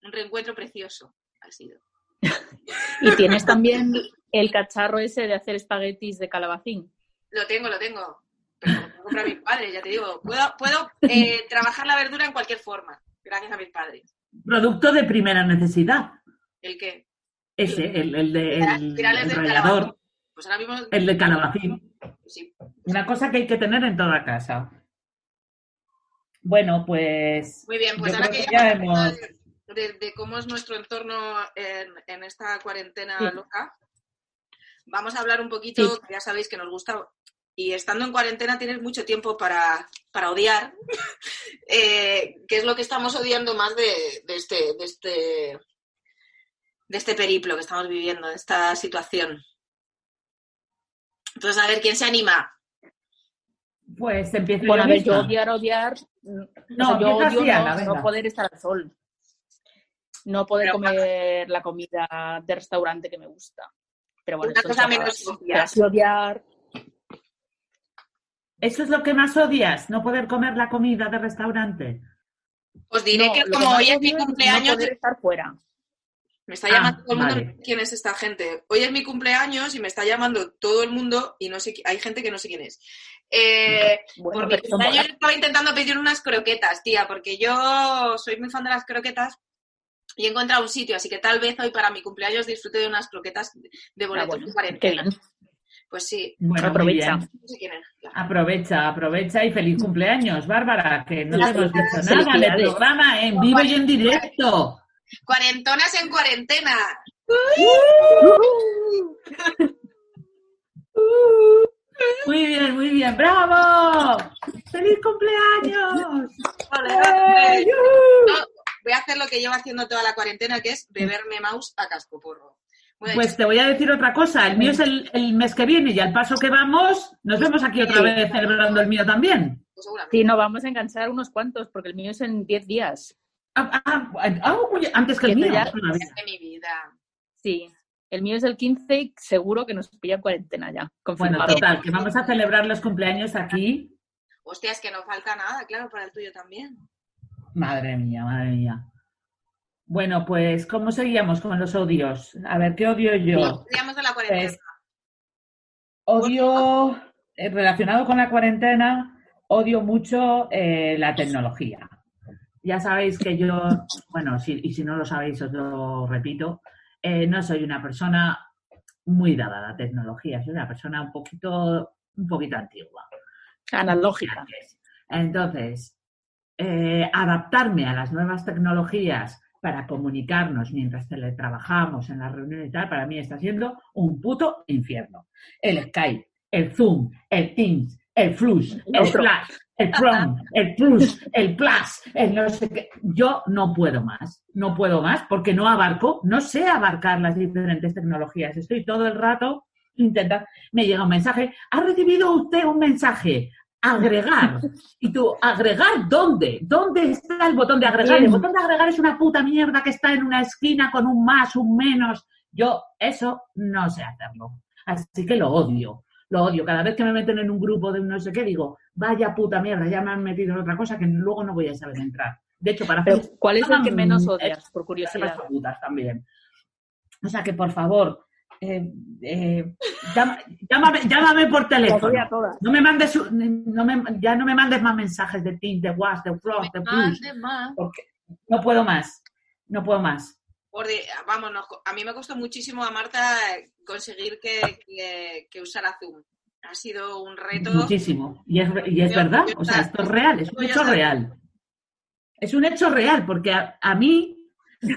Un reencuentro precioso ha sido. Y tienes también el cacharro ese de hacer espaguetis de calabacín. Lo tengo, lo tengo. Pero lo tengo para mis padres, ya te digo. Puedo, puedo eh, trabajar la verdura en cualquier forma, gracias a mis padres. producto de primera necesidad. ¿El qué? Ese, el, el de el, el rallador, calabacín. Pues ahora mismo... el de calabacín. Sí. Una cosa que hay que tener en toda casa. Bueno, pues Muy bien, pues ahora que que ya ya hemos hablado hemos- de, de cómo es nuestro entorno en, en esta cuarentena Sí. loca, vamos a hablar un poquito, Sí. que ya sabéis que nos gusta, y estando en cuarentena tienes mucho tiempo para, para odiar, eh, que es lo que estamos odiando más de, de este, de, este, de este periplo que estamos viviendo, de esta situación. Entonces, a ver, ¿quién se anima? pues empiezo Bueno, a yo ver, yo odiar, odiar. mm, o No, sea, yo empieza odio no, no poder estar al sol. No poder Pero- comer la comida de restaurante que me gusta. Pero bueno, Una cosa menos odiar. ¿Eso es lo que más odias? ¿No poder comer la comida de restaurante? Os diré no, que como hoy es mi no cumpleaños, poder estar fuera. Me está Ah, llamando todo el mundo, vale. no sé quién es esta gente. Hoy es mi cumpleaños y me está llamando todo el mundo y no sé, hay gente que no sé quién es. Eh, Bueno, por mi cumpleaños estaba intentando pedir unas croquetas, tía, porque yo soy muy fan de las croquetas y he encontrado un sitio, así que tal vez hoy para mi cumpleaños disfrute de unas croquetas de Ah, boletos bueno, de qué cuarentena. bien. Pues sí, Bueno, Aprovecha. bien. no sé quién es. ya. Aprovecha, aprovecha y feliz cumpleaños, Bárbara, que no te hemos dicho nada en el programa en vivo y en directo. Cuarentonas en cuarentena. Muy bien, muy bien, bravo. ¡Feliz cumpleaños! Ole, No, voy a hacer lo que llevo haciendo toda la cuarentena, que es beberme mouse a casco porro. Bueno, Pues te voy a decir otra cosa, el mío es el, el mes que viene y al paso que vamos, nos vemos aquí otra vez celebrando el mío también. pues seguramente. Sí, no, vamos a enganchar unos cuantos, porque el mío es en 10 días. Ah, ah, ah, oye, antes que el mío. ya- todavía. de mi vida. Sí, el mío es el 15 y seguro que nos pilla en cuarentena ya. Bueno, total, que vamos a celebrar los cumpleaños aquí. Hostia, es que no falta nada, claro, para el tuyo también. Madre mía, madre mía. Bueno, pues, ¿cómo seguíamos con los odios? A ver, ¿qué odio yo? Digamos de la cuarentena. Pues, odio, eh, relacionado con la cuarentena, odio mucho eh, la tecnología. Ya sabéis que yo, bueno, si- y si no lo sabéis, os lo repito, eh, no soy una persona muy dada a la tecnología, soy una persona un poquito, un poquito antigua. Analógica. Entonces, eh, adaptarme a las nuevas tecnologías para comunicarnos mientras teletrabajamos en la reunión y tal, para mí está siendo un puto infierno. El Skype, el Zoom, el Teams, el Flush, el. Flash, el Chrome, el Plus, el Plus, el no sé qué. Yo no puedo más, no puedo más porque no abarco, no sé abarcar las diferentes tecnologías. Estoy todo el rato intentando, me llega un mensaje, ¿ha recibido usted un mensaje? Agregar. Y tú, ¿agregar dónde? ¿Dónde está el botón de agregar? El botón de agregar es una puta mierda que está en una esquina con un más, un menos. Yo eso no sé hacerlo. Así que lo odio. Lo odio. Cada vez que me meten en un grupo de un no sé qué, digo, vaya puta mierda, ya me han metido en otra cosa que luego no voy a saber entrar. De hecho, para Pero, ¿Cuál es el que menos odias, por curiosidad? también. O sea que, por favor, eh, eh, llámame, llámame, por teléfono. No me mandes, no me, ya no me mandes más mensajes de Teams, de WhatsApp, de Floss, de Plus. Porque no puedo más. No puedo más. vamos, a mí me costó muchísimo a Marta conseguir que, que, usara Zoom. Ha sido un reto. Muchísimo. Y es, y es verdad. O sea, esto es real, es un hecho real. Es un hecho real, porque a mí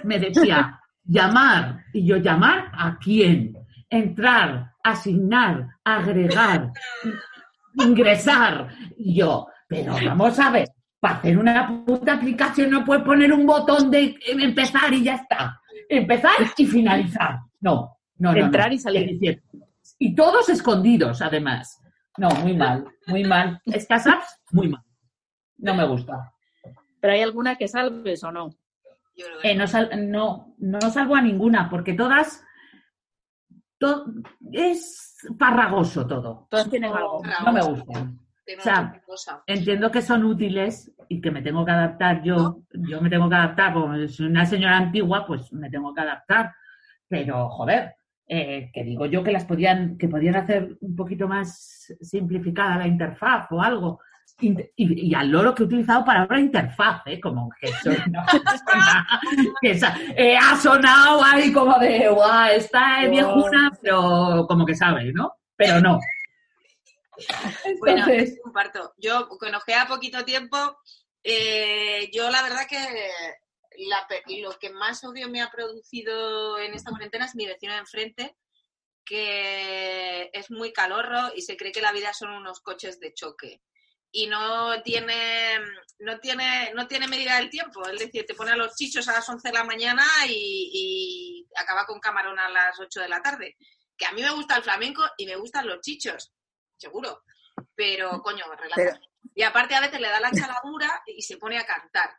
me decía, llamar. Y yo, ¿llamar a quién? Entrar, asignar, agregar, ingresar. Y yo, pero vamos a ver, para hacer una puta aplicación no puedes poner un botón de empezar y ya está. Empezar y finalizar. No, no, no. Entrar y salir. Y todos escondidos, además. No, muy mal, muy mal. Estas apps, muy mal. No me gusta. ¿Pero hay alguna que salves o no? Eh, no, no, no salvo a ninguna, porque todas es farragoso todo. Todas tienen algo. No me gustan. O sea, entiendo que son útiles y que me tengo que adaptar yo. Yo me tengo que adaptar, como soy una señora antigua, pues me tengo que adaptar. Pero, joder, eh, que digo yo que las podían, que podían hacer un poquito más simplificada la interfaz o algo. Y, al loro que he utilizado palabra interfaz, ¿eh? como que, que eh, ha sonado ahí como de, guau, está viejuna, pero como que sabe, ¿no? Pero no. Bueno, comparto. Yo conozco a poquito tiempo, eh, yo la verdad que lo que más odio me ha producido en esta cuarentena es mi vecino de enfrente, que es muy calorro y se cree que la vida son unos coches de choque y no tiene, no tiene, no tiene medida del tiempo. Es decir, te pone a los chichos a las 11 de la mañana y, acaba con camarón a las 8 de la tarde. Que a mí me gusta el flamenco y me gustan los chichos, seguro. Pero, coño, relájate. Y aparte a veces le da la chaladura y se pone a cantar.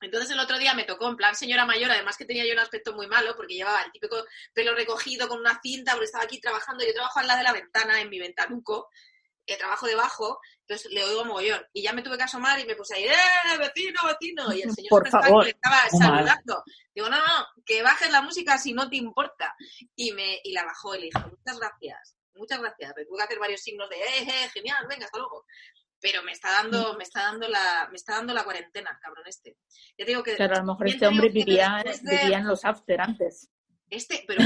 Entonces el otro día me tocó en plan señora mayor, además que tenía yo un aspecto muy malo porque llevaba el típico pelo recogido con una cinta porque estaba aquí trabajando. Yo trabajo al lado de la ventana en mi ventanuco el trabajo debajo, entonces le oigo mogollón. Y ya me tuve que asomar y me puse ahí, ¡eh, vecino, vecino! Y el señor Por favor. le estaba saludando. Digo, no, no, que bajes la música si no te importa. Y me y la bajó y le dijo, muchas gracias, muchas gracias. Me tuve que hacer varios signos de, ¡eh, eh, genial, venga, hasta luego! Pero me está dando, me está dando la, me está dando la cuarentena, cabrón este. Yo digo que. Claro, a lo mejor este hombre vivía, vivía en los after antes. Este, pero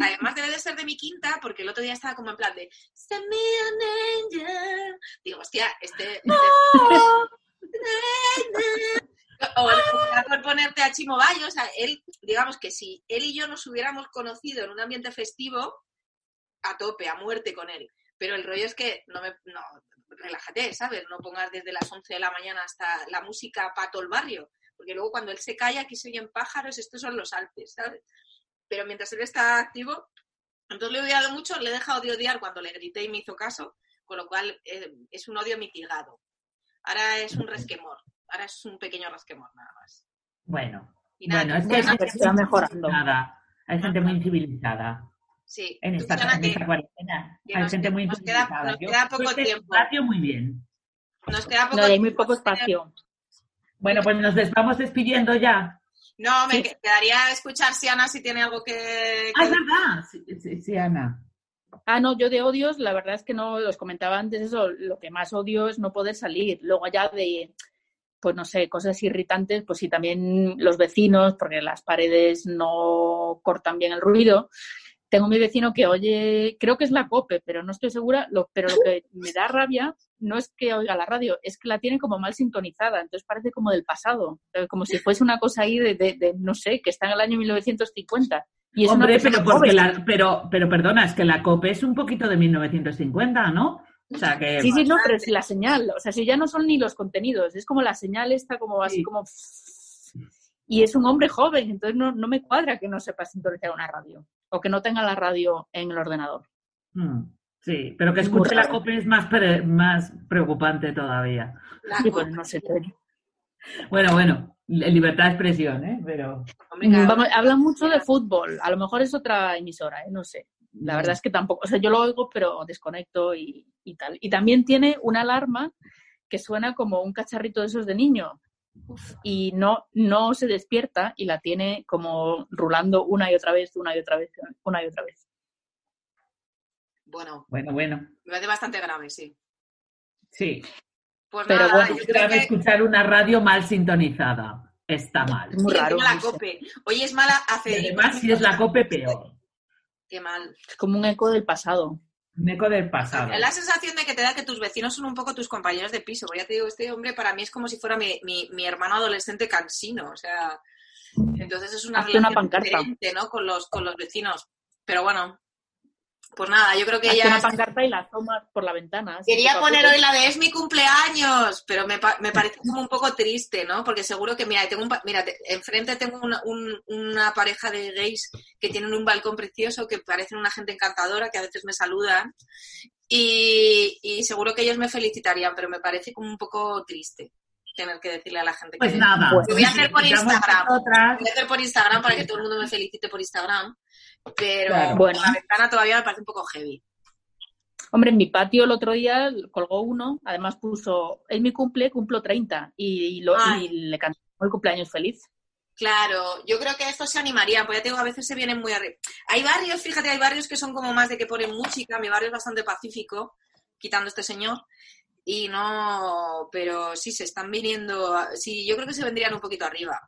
además debe de ser de mi quinta, porque el otro día estaba como en plan de Send me an angel. Digo, hostia, este. este o por ponerte a Chimo Bayo, o sea, él, digamos que si él y yo nos hubiéramos conocido en un ambiente festivo, a tope, a muerte con él. Pero el rollo es que no me, no, relájate, ¿sabes? No pongas desde las 11 de la mañana hasta la música para todo el barrio, porque luego cuando él se calla, aquí se oyen pájaros, estos son los Alpes, ¿sabes? Pero mientras él está activo, entonces le he odiado mucho, le he dejado de odiar cuando le grité y me hizo caso, con lo cual eh, es un odio mitigado. Ahora es un resquemor, ahora es un pequeño resquemor nada más. Bueno, bueno, es que está mejorando. Hay gente muy incivilizada. Sí. En esta, cuarentena. Hay gente muy incivilizada. Nos queda, poco tiempo. Espacio muy bien. Nos queda poco no, hay muy poco espacio. Bueno, pues nos vamos despidiendo ya. No, me quedaría escuchar si Ana si tiene algo que... Ah, es verdad, sí, sí, Ana. Ah, no, yo de odios, la verdad es que no, los comentaba antes eso, lo que más odio es no poder salir. Luego allá de, pues no sé, cosas irritantes, pues sí, también los vecinos, porque las paredes no cortan bien el ruido. Tengo mi vecino que oye, creo que es la COPE, pero no estoy segura, lo, pero lo que me da rabia no es que oiga la radio, es que la tiene como mal sintonizada, entonces parece como del pasado, eh, como si fuese una cosa ahí de, no sé, que está en el año 1950. Y es Hombre, pero, porque la, pero, pero perdona, es que la COPE es un poquito de 1950, ¿no? O sea que... Sí, sí, no, pero si la señal, o sea, si ya no son ni los contenidos, es como la señal está como así como y es un hombre joven, entonces no, no, me cuadra que no sepa sintonizar una radio o que no tenga la radio en el ordenador. Hmm. Sí, pero que escuche la COPE es más, más preocupante todavía. Sí, pues no sé. Bueno, bueno, libertad de expresión, ¿eh? Pero... hablan mucho de fútbol, a lo mejor es otra emisora, ¿eh? No sé. La verdad es que tampoco, o sea, yo lo oigo, pero desconecto y, tal. Y también tiene una alarma que suena como un cacharrito de esos de niño. Y no, no se despierta y la tiene como rulando una y otra vez, una y otra vez, una y otra vez. Bueno, bueno, bueno. Me parece bastante grave, sí. Sí. Pues Pero nada, bueno, yo creo que escuchar una radio mal sintonizada está mal. Es muy raro. La cope. Hoy es mala hace. además, si es la cope, peor. Qué mal. Es como un eco del pasado. Un eco del pasado. La sensación de que te da que tus vecinos son un poco tus compañeros de piso. Porque ya te digo, este hombre para mí es como si fuera mi, mi, hermano adolescente cansino. O sea, entonces es una relación diferente, ¿no? Con los, con los vecinos. Pero bueno, pues nada, yo creo que ya. Una pancarta y la tomas por la ventana. Quería poner hoy la de es mi cumpleaños, pero me, me parece como un poco triste, ¿no? Porque seguro que, mira, tengo un, mira enfrente tengo una, una pareja de gays que tienen un balcón precioso, que parecen una gente encantadora, que a veces me saludan. Y, y seguro que ellos me felicitarían, pero me parece como un poco triste tener que decirle a la gente pues que... nada. Lo voy a hacer por Instagram. Lo voy a hacer por Instagram para que todo el mundo me felicite por Instagram. Pero bueno. la ventana todavía me parece un poco heavy. Hombre, en mi patio el otro día colgó uno, además puso, es mi cumple, cumplo 30 y, lo, le cantó el cumpleaños feliz. Claro, yo creo que esto se animaría, porque ya tengo, a veces se vienen muy arriba. Hay barrios, fíjate, hay barrios que son como más de que ponen música, mi barrio es bastante pacífico, quitando este señor, y no, pero sí, se están viniendo, sí, yo creo que se vendrían un poquito arriba,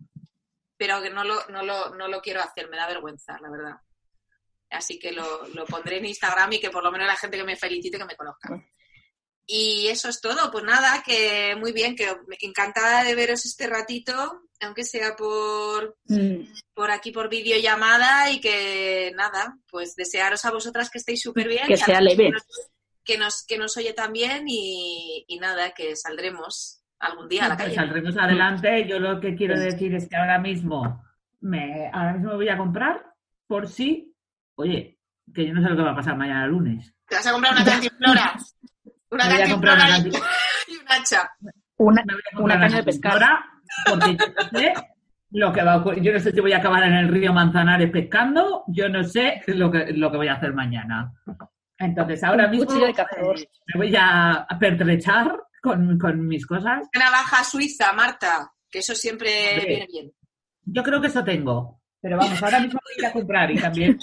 pero que no lo, no lo, no lo quiero hacer, me da vergüenza, la verdad. Así que lo, pondré en Instagram y que por lo menos la gente que me felicite que me conozca. Y eso es todo. Pues nada, que muy bien, que encantada de veros este ratito, aunque sea por, mm. por aquí por videollamada y que nada, pues desearos a vosotras que estéis súper bien. Que sea leve. Que nos, que nos oye también y, y nada, que saldremos algún día a la calle. Saldremos adelante. Yo lo que quiero decir es que ahora mismo me, ahora mismo voy a comprar por si Oye, que yo no sé lo que va a pasar mañana lunes. ¿Te vas a comprar una cantimplora? Una cantimplora y, y un hacha. Una, una caña de pescar. Porque yo no sé lo que va a ocurrir. Yo no sé si voy a acabar en el río Manzanares pescando. Yo no sé lo que, lo que voy a hacer mañana. Entonces, ahora mismo eh, me voy a pertrechar con, con mis cosas. Una navaja suiza, Marta, que eso siempre viene bien. Yo creo que eso tengo. Pero vamos, ahora mismo voy a ir a comprar y también,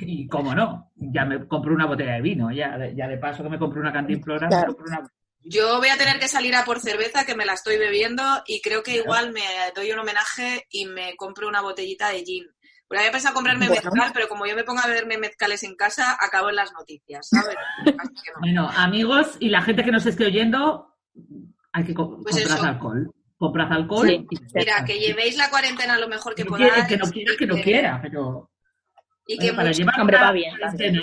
y cómo no, ya me compro una botella de vino, ya, ya de paso que me compro una cantimplora, me compro una... Yo voy a tener que salir a por cerveza, que me la estoy bebiendo, y creo que igual me doy un homenaje y me compro una botellita de gin. Bueno, había pensado comprarme mezcal, pero como yo me pongo a beberme mezcales en casa, acabo en las noticias, ¿sabes? Bueno, amigos y la gente que nos esté oyendo, hay que pues comprar alcohol compras alcohol. Mira, que llevéis la cuarentena lo mejor que podáis. Que no quiera, que no quiera, pero. Y que para llevar Hombre, va bien,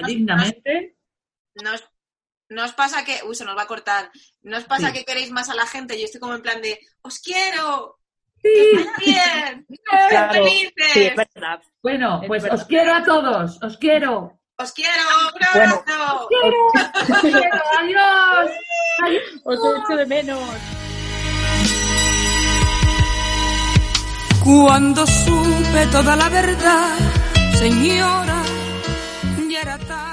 dignamente. Nos, nos pasa que. Uy, se nos va a cortar. Nos pasa que queréis más a la gente. Yo estoy como en plan de. ¡Os quiero! Sí. bien! Claro. ¡Felices! Sí, es verdad. Bueno, pues os quiero a todos. Os quiero. ¡Os quiero! ¡Un abrazo! Bueno. ¡Os quiero! ¡Os quiero! ¡Adiós! ¡Adiós! Os echo de menos. Cuando supe toda la verdad, señora, ya era tarde.